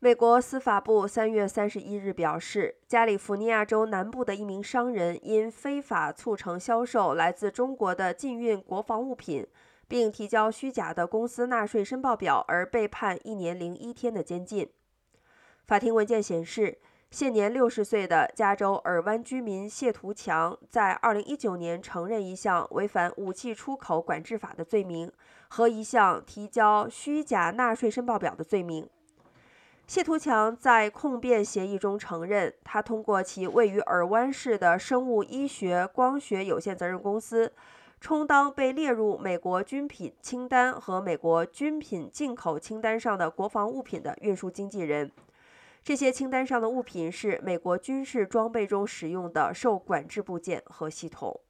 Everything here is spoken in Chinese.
美国司法部三月三十一日表示，加利福尼亚州南部的一名商人因非法促成销售来自中国的禁运国防物品，并提交虚假的公司纳税申报表而被判一年零一天的监禁。法庭文件显示，现年六十岁的加州尔湾居民谢图强在二零一九年承认一项违反武器出口管制法的罪名和一项提交虚假纳税申报表的罪名。谢图强在控辩协议中承认，他通过其位于尔湾市的生物医学光学有限责任公司，充当被列入美国军品清单和美国军品进口清单上的国防物品的运输经纪人。这些清单上的物品是美国军事装备中使用的受管制部件和系统。